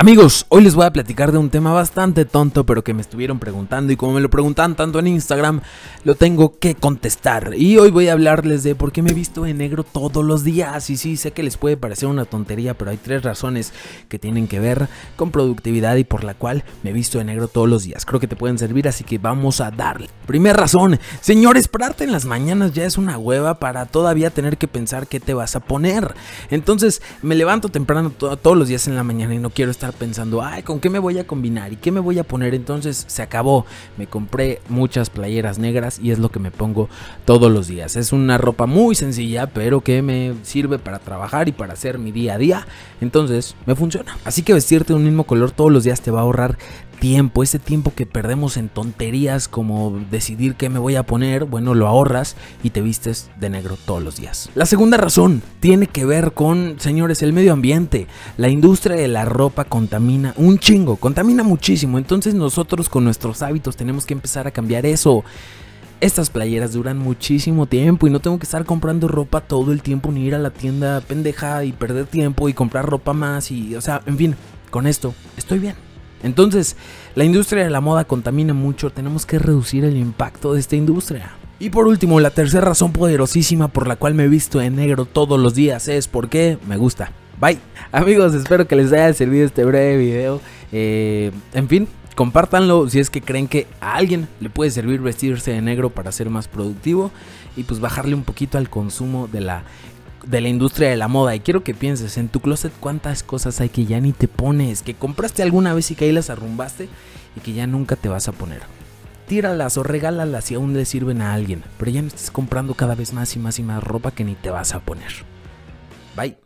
Amigos, hoy les voy a platicar de un tema bastante tonto, pero que me estuvieron preguntando y como me lo preguntan tanto en Instagram, lo tengo que contestar. Y hoy voy a hablarles de por qué me he visto en negro todos los días. Y sí, sé que les puede parecer una tontería, pero hay tres razones que tienen que ver con productividad y por la cual me he visto en negro todos los días. Creo que te pueden servir, así que vamos a darle. Primera razón, señores, pararte en las mañanas ya es una hueva para todavía tener que pensar qué te vas a poner. Entonces, me levanto temprano todos los días en la mañana y no quiero estar pensando, ay, ¿con qué me voy a combinar? ¿Y qué me voy a poner? Entonces se acabó. Me compré muchas playeras negras y es lo que me pongo todos los días. Es una ropa muy sencilla, pero que me sirve para trabajar y para hacer mi día a día. Entonces me funciona. Así que vestirte un mismo color todos los días te va a ahorrar tiempo, ese tiempo que perdemos en tonterías como decidir qué me voy a poner, bueno, lo ahorras y te vistes de negro todos los días. La segunda razón tiene que ver con, señores, el medio ambiente. La industria de la ropa contamina un chingo, contamina muchísimo, entonces nosotros con nuestros hábitos tenemos que empezar a cambiar eso. Estas playeras duran muchísimo tiempo y no tengo que estar comprando ropa todo el tiempo ni ir a la tienda pendeja y perder tiempo y comprar ropa más y, o sea, en fin, con esto estoy bien. Entonces, la industria de la moda contamina mucho, tenemos que reducir el impacto de esta industria. Y por último, la tercera razón poderosísima por la cual me he visto en negro todos los días es porque me gusta. Bye. Amigos, espero que les haya servido este breve video. Eh, en fin, compártanlo si es que creen que a alguien le puede servir vestirse de negro para ser más productivo y pues bajarle un poquito al consumo de la de la industria de la moda. Y quiero que pienses en tu closet cuántas cosas hay que ya ni te pones, que compraste alguna vez y que ahí las arrumbaste y que ya nunca te vas a poner. Tíralas o regálalas si aún le sirven a alguien, pero ya no estés comprando cada vez más y más y más ropa que ni te vas a poner. Bye.